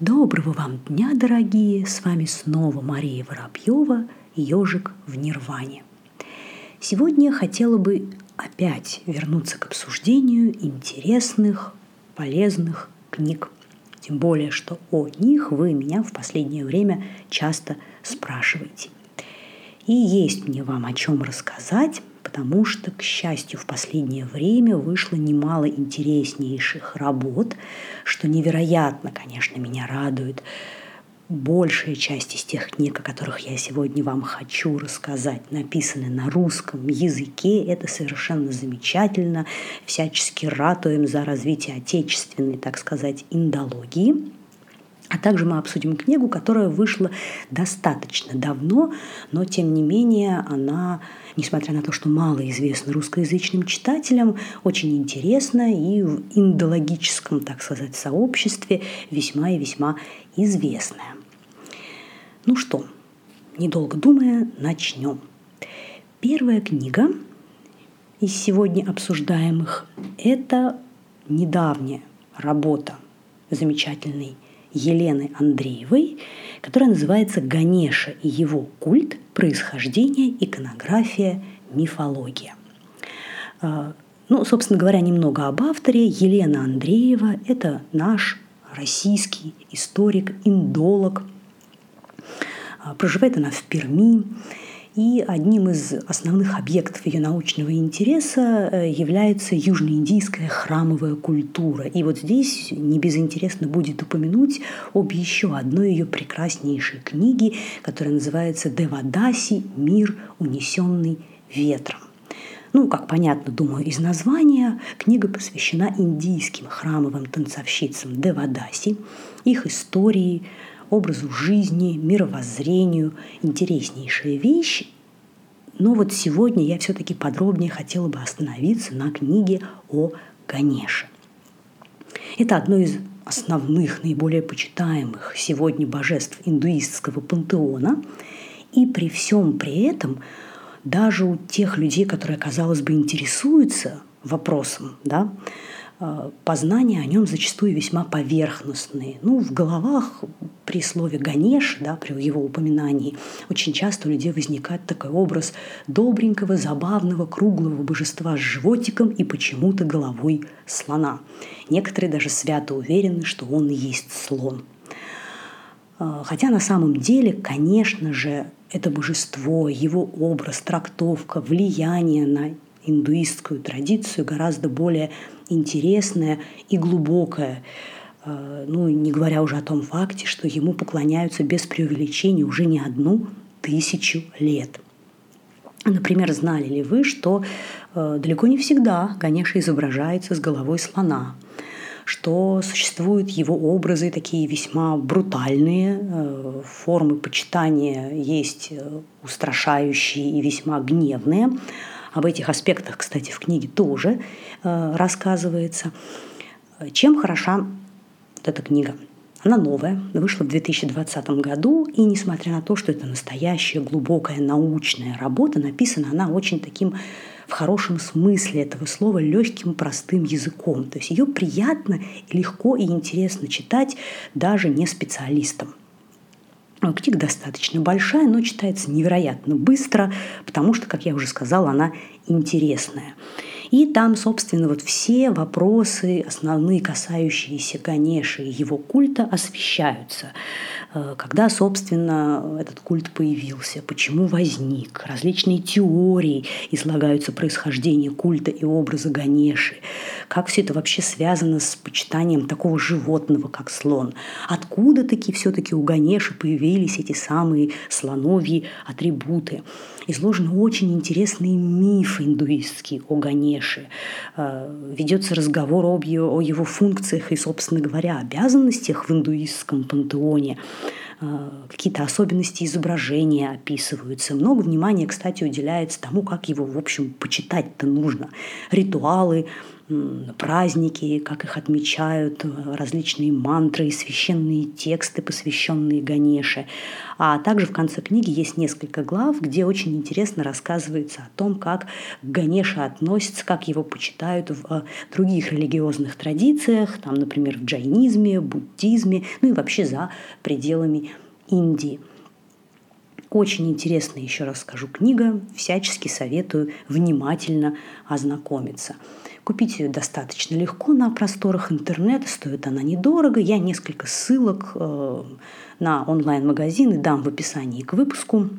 Доброго вам дня, дорогие! С вами снова Мария Воробьева, ежик в Нирване. Сегодня я хотела бы опять вернуться к обсуждению интересных, полезных книг. Тем более, что о них вы меня в последнее время часто спрашиваете. И есть мне вам о чем рассказать, потому что, к счастью, в последнее время вышло немало интереснейших работ, что невероятно, конечно, меня радует. Большая часть из тех книг, о которых я сегодня вам хочу рассказать, написаны на русском языке. Это совершенно замечательно. Всячески ратуем за развитие отечественной, так сказать, индологии. А также мы обсудим книгу, которая вышла достаточно давно, но тем не менее она, несмотря на то, что мало известна русскоязычным читателям, очень интересна и в индологическом, так сказать, сообществе весьма и весьма известная. Ну что, недолго думая, начнем. Первая книга из сегодня обсуждаемых – это недавняя работа замечательной Елены Андреевой, которая называется «Ганеша и его культ. Происхождение, иконография, мифология». А, ну, собственно говоря, немного об авторе. Елена Андреева – это наш российский историк, индолог. А, проживает она в Перми. И одним из основных объектов ее научного интереса э, является южноиндийская храмовая культура. И вот здесь не безинтересно будет упомянуть об еще одной ее прекраснейшей книге, которая называется «Девадаси. Мир, унесенный ветром». Ну, как понятно, думаю, из названия, книга посвящена индийским храмовым танцовщицам Девадаси, их истории, образу жизни, мировоззрению. Интереснейшая вещь. Но вот сегодня я все-таки подробнее хотела бы остановиться на книге о Ганеше. Это одно из основных, наиболее почитаемых сегодня божеств индуистского пантеона. И при всем при этом даже у тех людей, которые, казалось бы, интересуются вопросом, да, познания о нем зачастую весьма поверхностные. Ну, в головах при слове «ганеш», да, при его упоминании, очень часто у людей возникает такой образ добренького, забавного, круглого божества с животиком и почему-то головой слона. Некоторые даже свято уверены, что он и есть слон. Э, хотя на самом деле, конечно же, это божество, его образ, трактовка, влияние на индуистскую традицию гораздо более интересное и глубокое. Э, ну, не говоря уже о том факте, что ему поклоняются без преувеличения уже не одну тысячу лет. Например, знали ли вы, что э, далеко не всегда Ганеша изображается с головой слона, что существуют его образы такие весьма брутальные, э, формы почитания есть устрашающие и весьма гневные, об этих аспектах, кстати, в книге тоже э, рассказывается. Чем хороша вот эта книга? Она новая, вышла в 2020 году, и несмотря на то, что это настоящая глубокая научная работа, написана она очень таким в хорошем смысле этого слова легким, простым языком. То есть ее приятно, легко и интересно читать даже не специалистам. Книга достаточно большая, но читается невероятно быстро, потому что, как я уже сказала, она интересная. И там, собственно, вот все вопросы, основные, касающиеся Ганеши и его культа, освещаются. Э, когда, собственно, этот культ появился, почему возник, различные теории излагаются происхождение культа и образа Ганеши, как все это вообще связано с почитанием такого животного, как слон, откуда таки все-таки у Ганеши появились эти самые слоновьи атрибуты. Изложены очень интересные мифы индуистские о Ганеше. Э, ведется разговор об его, о его функциях и, собственно говоря, обязанностях в индуистском пантеоне э, какие-то особенности изображения описываются. Много внимания, кстати, уделяется тому, как его, в общем, почитать-то нужно. Ритуалы, праздники, как их отмечают, различные мантры и священные тексты, посвященные Ганеше. А также в конце книги есть несколько глав, где очень интересно рассказывается о том, как к Ганеше относятся, как его почитают в э, других религиозных традициях, там, например, в джайнизме, буддизме, ну и вообще за пределами Индии. Очень интересная, еще раз скажу, книга. Всячески советую внимательно ознакомиться. Купить ее достаточно легко на просторах интернета, стоит она недорого. Я несколько ссылок э, на онлайн-магазины дам в описании к выпуску.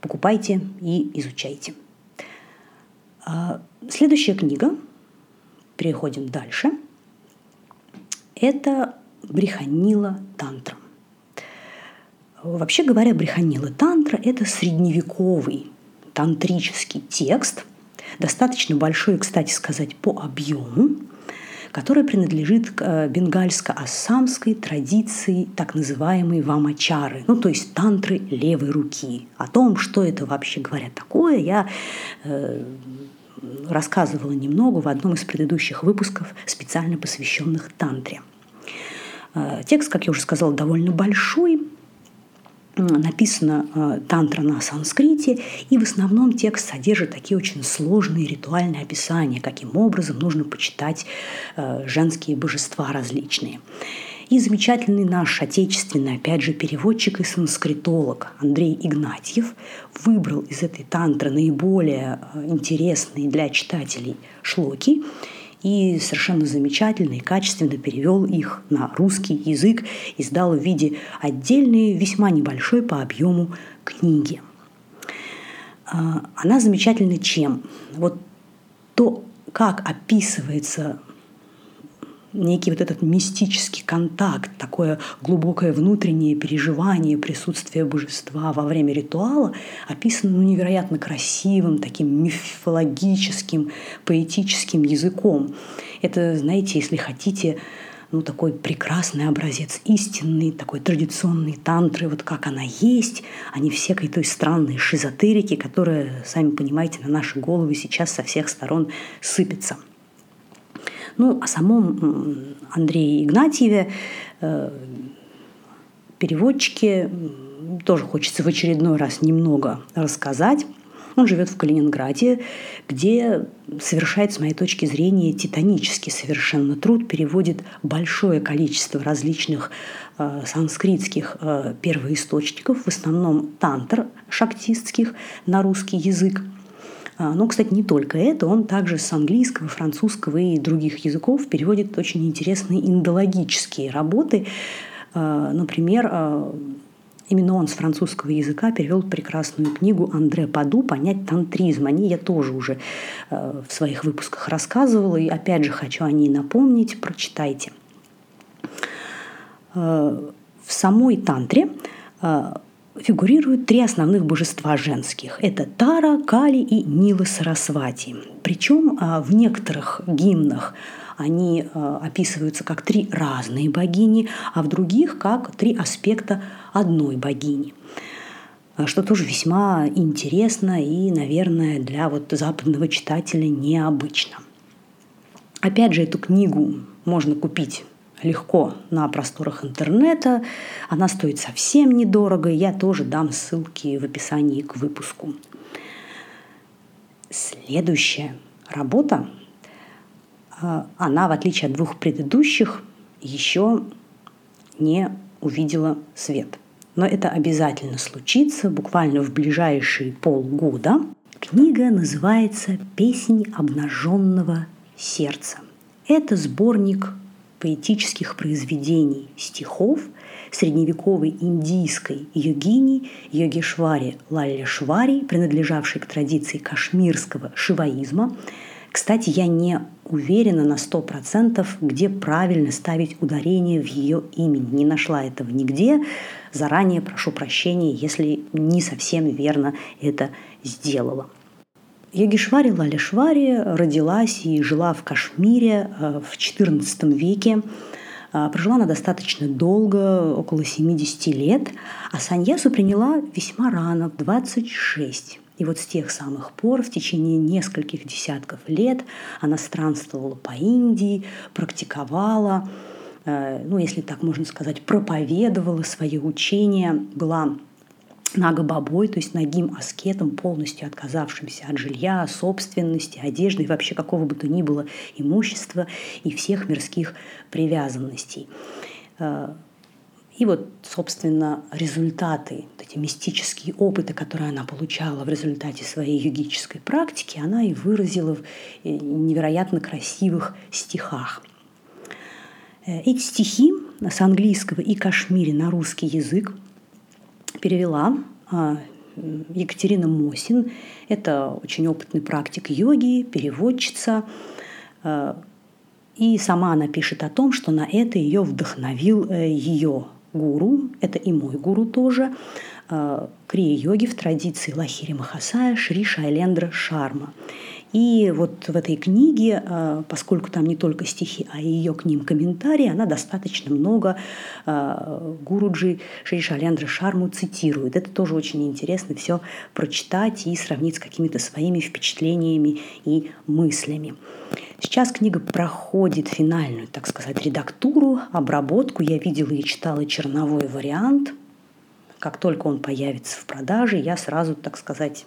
Покупайте и изучайте. А, следующая книга, переходим дальше, это Бреханила Тантра. Вообще говоря, Бреханила Тантра – это средневековый тантрический текст – достаточно большой, кстати сказать, по объему, который принадлежит к э, бенгальско-ассамской традиции так называемой вамачары, ну то есть тантры левой руки. О том, что это вообще говоря такое, я э, рассказывала немного в одном из предыдущих выпусков, специально посвященных тантре. Э, текст, как я уже сказала, довольно большой, написана э, тантра на санскрите, и в основном текст содержит такие очень сложные ритуальные описания, каким образом нужно почитать э, женские божества различные. И замечательный наш отечественный, опять же, переводчик и санскритолог Андрей Игнатьев выбрал из этой тантры наиболее э, интересные для читателей шлоки и совершенно замечательно и качественно перевел их на русский язык, и издал в виде отдельной, весьма небольшой по объему книги. А, она замечательна чем? Вот то, как описывается некий вот этот мистический контакт, такое глубокое внутреннее переживание присутствия божества во время ритуала описано ну, невероятно красивым, таким мифологическим, поэтическим языком. Это, знаете, если хотите, ну, такой прекрасный образец истинный, такой традиционный тантры, вот как она есть, а не всякой той странной шизотерики, которая, сами понимаете, на наши головы сейчас со всех сторон сыпется – ну, о самом Андрее Игнатьеве, э, переводчике, тоже хочется в очередной раз немного рассказать. Он живет в Калининграде, где совершает, с моей точки зрения, титанический совершенно труд, переводит большое количество различных э, санскритских э, первоисточников, в основном тантр шактистских, на русский язык – но, кстати, не только это, он также с английского, французского и других языков переводит очень интересные индологические работы. А, например, а, Именно он с французского языка перевел прекрасную книгу Андре Паду «Понять тантризм». О ней я тоже уже в своих выпусках рассказывала, и опять же хочу о ней напомнить, прочитайте. В самой тантре фигурируют три основных божества женских. Это Тара, Кали и Нила Сарасвати. Причем а, в некоторых гимнах они а, описываются как три разные богини, а в других как три аспекта одной богини а, что тоже весьма интересно и, наверное, для вот западного читателя необычно. Опять же, эту книгу можно купить легко на просторах интернета. Она стоит совсем недорого. Я тоже дам ссылки в описании к выпуску. Следующая работа, а, она, в отличие от двух предыдущих, еще не увидела свет. Но это обязательно случится буквально в ближайшие полгода. Книга называется «Песнь обнаженного сердца». Это сборник поэтических произведений, стихов средневековой индийской йогини Йогешвари Лаллешвари, принадлежавшей к традиции кашмирского шиваизма. Кстати, я не уверена на сто процентов, где правильно ставить ударение в ее имени. Не нашла этого нигде. Заранее прошу прощения, если не совсем верно это сделала. Йогишвари Лалишвари родилась и жила в Кашмире э, в XIV веке. Э, прожила она достаточно долго, около 70 лет, а саньясу приняла весьма рано, в 26. И вот с тех самых пор, в течение нескольких десятков лет, она странствовала по Индии, практиковала, э, ну, если так можно сказать, проповедовала свои учения, была нагобобой, то есть нагим аскетом, полностью отказавшимся от жилья, собственности, одежды и вообще какого бы то ни было имущества и всех мирских привязанностей. Э, и вот, собственно, результаты, эти мистические опыты, которые она получала в результате своей йогической практики, она и выразила в э, невероятно красивых стихах. Э, эти стихи с английского и кашмири на русский язык перевела а, Екатерина Мосин. Это очень опытный практик йоги, переводчица. А, и сама она пишет о том, что на это ее вдохновил э, ее гуру, это и мой гуру тоже, э, крия-йоги в традиции Лахири Махасая Шри Шайлендра Шарма. И вот в этой книге, э, поскольку там не только стихи, а ее к ним комментарии, она достаточно много э, Гуруджи Шри Шайлендра Шарму цитирует. Это тоже очень интересно все прочитать и сравнить с какими-то своими впечатлениями и мыслями. Сейчас книга проходит финальную, так сказать, редактуру, обработку. Я видела и читала черновой вариант. Как только он появится в продаже, я сразу, так сказать,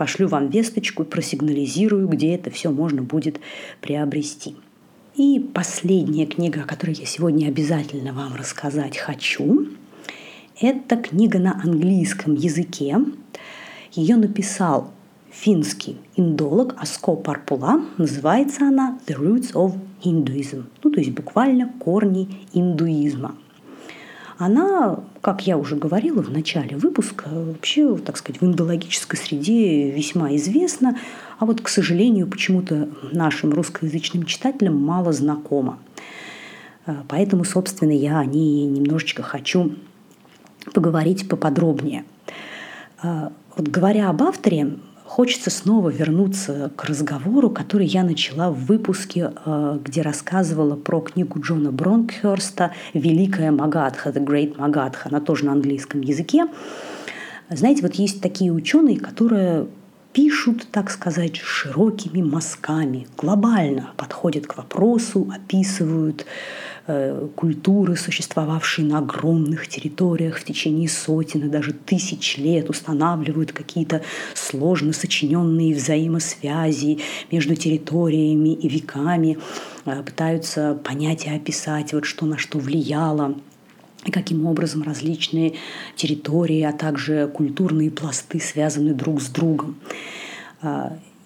пошлю вам весточку просигнализирую, где это все можно будет приобрести. И последняя книга, о которой я сегодня обязательно вам рассказать хочу, это книга на английском языке. Ее написал финский индолог Аско Парпула. Называется она «The Roots of Hinduism», ну, то есть буквально «Корни индуизма». Она, как я уже говорила в начале выпуска, вообще, так сказать, в индологической среде весьма известна, а вот, к сожалению, почему-то нашим русскоязычным читателям мало знакома. Поэтому, собственно, я о ней немножечко хочу поговорить поподробнее. Вот говоря об авторе, хочется снова вернуться к разговору, который я начала в выпуске, э, где рассказывала про книгу Джона Бронкхерста «Великая Магадха», «The Great Magadha», она тоже на английском языке. Знаете, вот есть такие ученые, которые пишут, так сказать, широкими мазками, глобально подходят к вопросу, описывают культуры, существовавшие на огромных территориях в течение сотен и даже тысяч лет, устанавливают какие-то сложно сочиненные взаимосвязи между территориями и веками, э, пытаются понять и описать, вот что на что влияло, и каким образом различные территории, а также культурные пласты связаны друг с другом.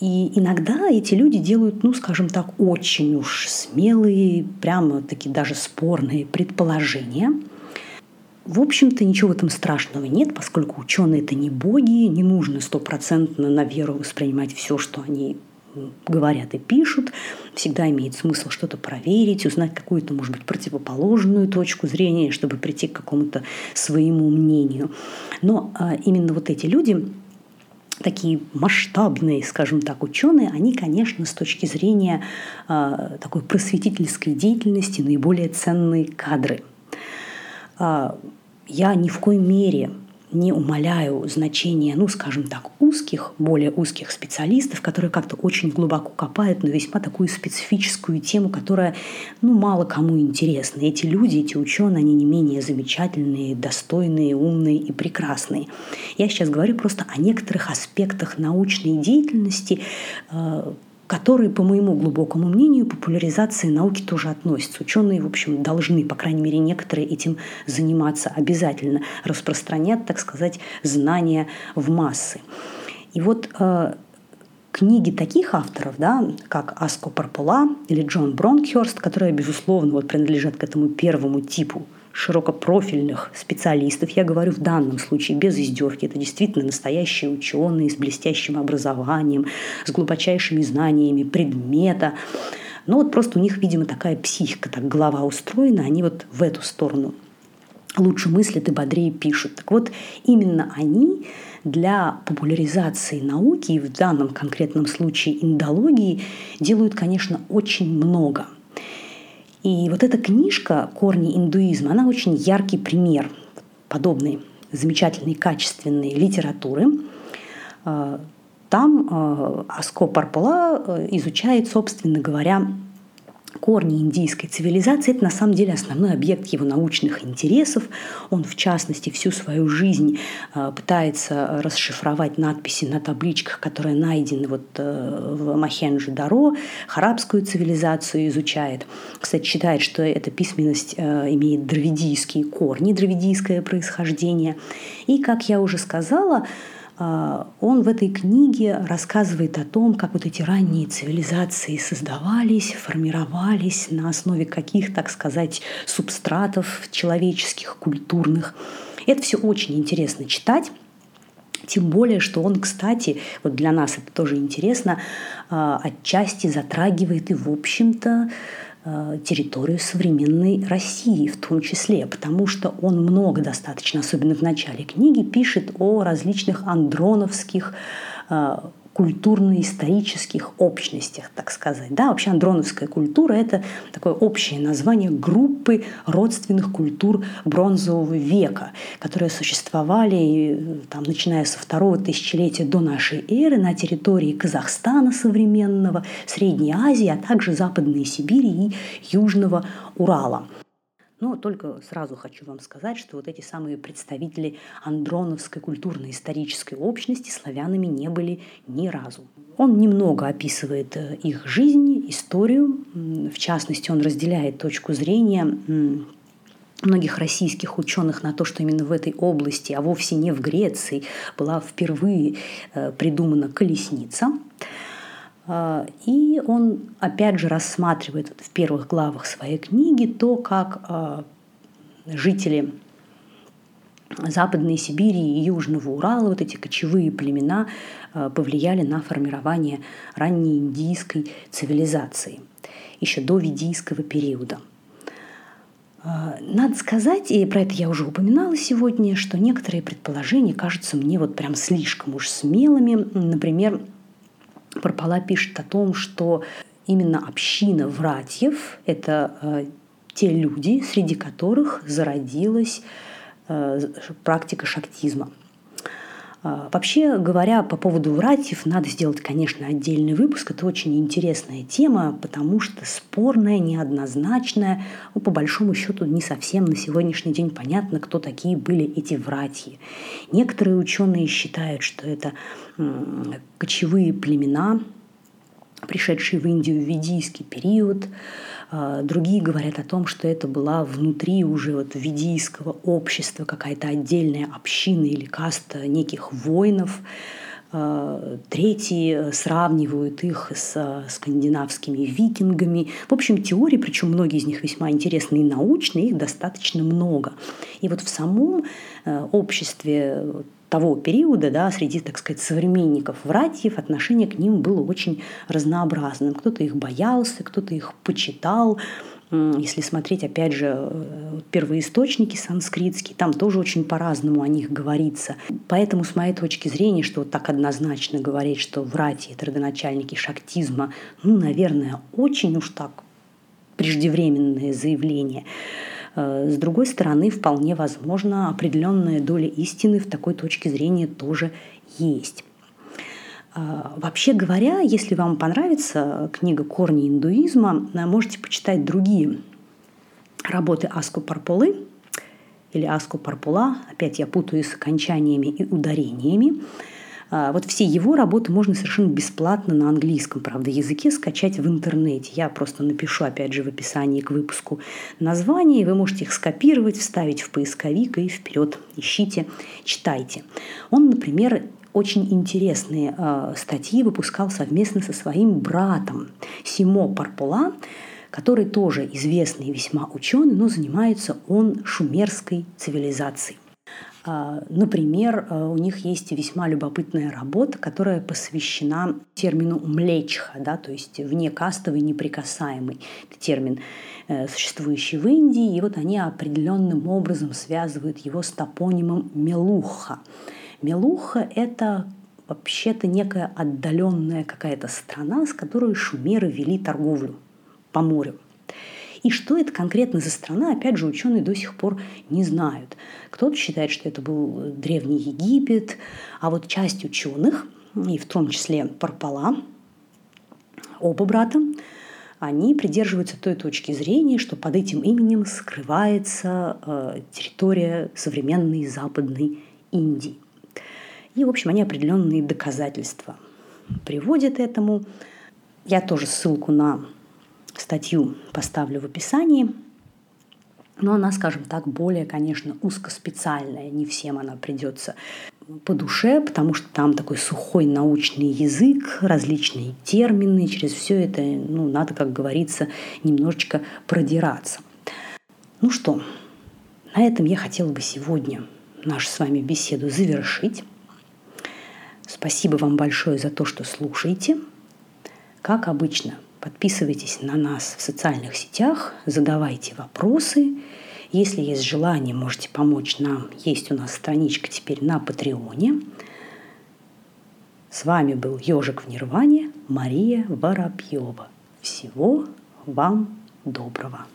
И иногда эти люди делают, ну, скажем так, очень уж смелые, прямо такие даже спорные предположения. В общем-то, ничего в этом страшного нет, поскольку ученые это не боги, не нужно стопроцентно на веру воспринимать все, что они говорят и пишут. Всегда имеет смысл что-то проверить, узнать какую-то, может быть, противоположную точку зрения, чтобы прийти к какому-то своему мнению. Но а, именно вот эти люди такие масштабные, скажем так, ученые, они, конечно, с точки зрения э, такой просветительской деятельности наиболее ценные кадры. Э, я ни в коей мере не умаляю значение, ну, скажем так, узких, более узких специалистов, которые как-то очень глубоко копают на весьма такую специфическую тему, которая, ну, мало кому интересна. Эти люди, эти ученые, они не менее замечательные, достойные, умные и прекрасные. Я сейчас говорю просто о некоторых аспектах научной деятельности, э, которые, по моему глубокому мнению, популяризации науки тоже относятся. Ученые, в общем, должны, по крайней мере, некоторые этим заниматься обязательно, распространять, так сказать, знания в массы. И вот э, книги таких авторов, да, как Аско Парпула или Джон Бронкхерст, которые, безусловно, вот принадлежат к этому первому типу широкопрофильных специалистов. Я говорю в данном случае без издевки. Это действительно настоящие ученые с блестящим образованием, с глубочайшими знаниями предмета. Но вот просто у них, видимо, такая психика, так голова устроена, они вот в эту сторону лучше мыслят и бодрее пишут. Так вот, именно они для популяризации науки, и в данном конкретном случае индологии, делают, конечно, очень много – и вот эта книжка «Корни индуизма», она очень яркий пример подобной замечательной, качественной литературы. там Аско Парпула изучает, собственно говоря, корни индийской цивилизации – это на самом деле основной объект его научных интересов. Он, в частности, всю свою жизнь э, пытается расшифровать надписи на табличках, которые найдены вот э, в Махенджи-Даро, харабскую цивилизацию изучает. Кстати, считает, что эта письменность э, имеет дравидийские корни, дравидийское происхождение. И, как я уже сказала, он в этой книге рассказывает о том, как вот эти ранние цивилизации создавались, формировались на основе каких, так сказать, субстратов человеческих, культурных. Это все очень интересно читать. Тем более, что он, кстати, вот для нас это тоже интересно, а, отчасти затрагивает и, в общем-то, территорию современной России в том числе, потому что он много достаточно, особенно в начале книги, пишет о различных андроновских э, культурно-исторических общностях, так сказать. Да, вообще андроновская культура – это такое общее название группы родственных культур бронзового века, которые существовали, там, начиная со второго тысячелетия до нашей эры на территории Казахстана современного, Средней Азии, а также Западной Сибири и Южного Урала. Но только сразу хочу вам сказать, что вот эти самые представители андроновской культурно-исторической общности славянами не были ни разу. Он немного описывает э, их жизнь, историю. В частности, он разделяет точку зрения многих российских ученых на то, что именно в этой области, а вовсе не в Греции, была впервые э, придумана колесница – и он опять же рассматривает в первых главах своей книги то, как а, жители Западной Сибири и Южного Урала, вот эти кочевые племена, а, повлияли на формирование ранней индийской цивилизации, еще до ведийского периода. Надо сказать, и про это я уже упоминала сегодня, что некоторые предположения кажутся мне вот прям слишком уж смелыми. Например, Парпала пишет о том, что именно община братьев – это э, те люди, среди которых зародилась э, практика шактизма. Э, вообще говоря, по поводу братьев надо сделать, конечно, отдельный выпуск. Это очень интересная тема, потому что спорная, неоднозначная. Ну, по большому счету, не совсем на сегодняшний день понятно, кто такие были эти братья. Некоторые ученые считают, что это кочевые племена, пришедшие в Индию в ведийский период. А, другие говорят о том, что это была внутри уже вот ведийского общества какая-то отдельная община или каста неких воинов. А, третьи сравнивают их с скандинавскими викингами. В общем, теории, причем многие из них весьма интересные и научные, их достаточно много. И вот в самом э, обществе того периода, да, среди, так сказать, современников братьев, отношение к ним было очень разнообразным. Кто-то их боялся, кто-то их почитал. Если смотреть, опять же, э, первоисточники санскритские, там тоже очень по-разному о них говорится. Поэтому, с моей точки зрения, что вот так однозначно говорить, что братья – это родоначальники шактизма, ну, наверное, очень уж так преждевременное заявление. Э, с другой стороны, вполне возможно, определенная доля истины в такой точке зрения тоже есть. Э, вообще говоря, если вам понравится книга «Корни индуизма», э, можете почитать другие работы Аску Парполы или Аску Парпула. Опять я путаю с окончаниями и ударениями. А, вот все его работы можно совершенно бесплатно на английском, правда, языке скачать в интернете. Я просто напишу, опять же, в описании к выпуску название, и вы можете их скопировать, вставить в поисковик и вперед ищите, читайте. Он, например, очень интересные э, статьи выпускал совместно со своим братом Симо Парпула, который тоже известный весьма ученый, но занимается он шумерской цивилизацией. А, например, э, у них есть весьма любопытная работа, которая посвящена термину «млечха», да, то есть внекастовый, неприкасаемый. Это термин, э, существующий в Индии, и вот они определенным образом связывают его с топонимом «мелуха». Мелуха – это вообще-то некая отдаленная какая-то страна, с которой шумеры вели торговлю по морю. И что это конкретно за страна, опять же, ученые до сих пор не знают. Кто-то считает, что это был Древний Египет, а вот часть ученых, и в том числе Парпала, оба брата, они придерживаются той точки зрения, что под этим именем скрывается э, территория современной Западной Индии. И, в общем, они определенные доказательства приводят этому. Я тоже ссылку на статью поставлю в описании. Но она, скажем так, более, конечно, узкоспециальная. Не всем она придется по душе, потому что там такой сухой научный язык, различные термины, через все это, ну, надо, как говорится, немножечко продираться. Ну что, на этом я хотела бы сегодня нашу с вами беседу завершить. Спасибо вам большое за то, что слушаете. Как обычно, подписывайтесь на нас в социальных сетях, задавайте вопросы – если есть желание, можете помочь нам. Есть у нас страничка теперь на Патреоне. С вами был Ежик в Нирване, Мария Воробьева. Всего вам доброго.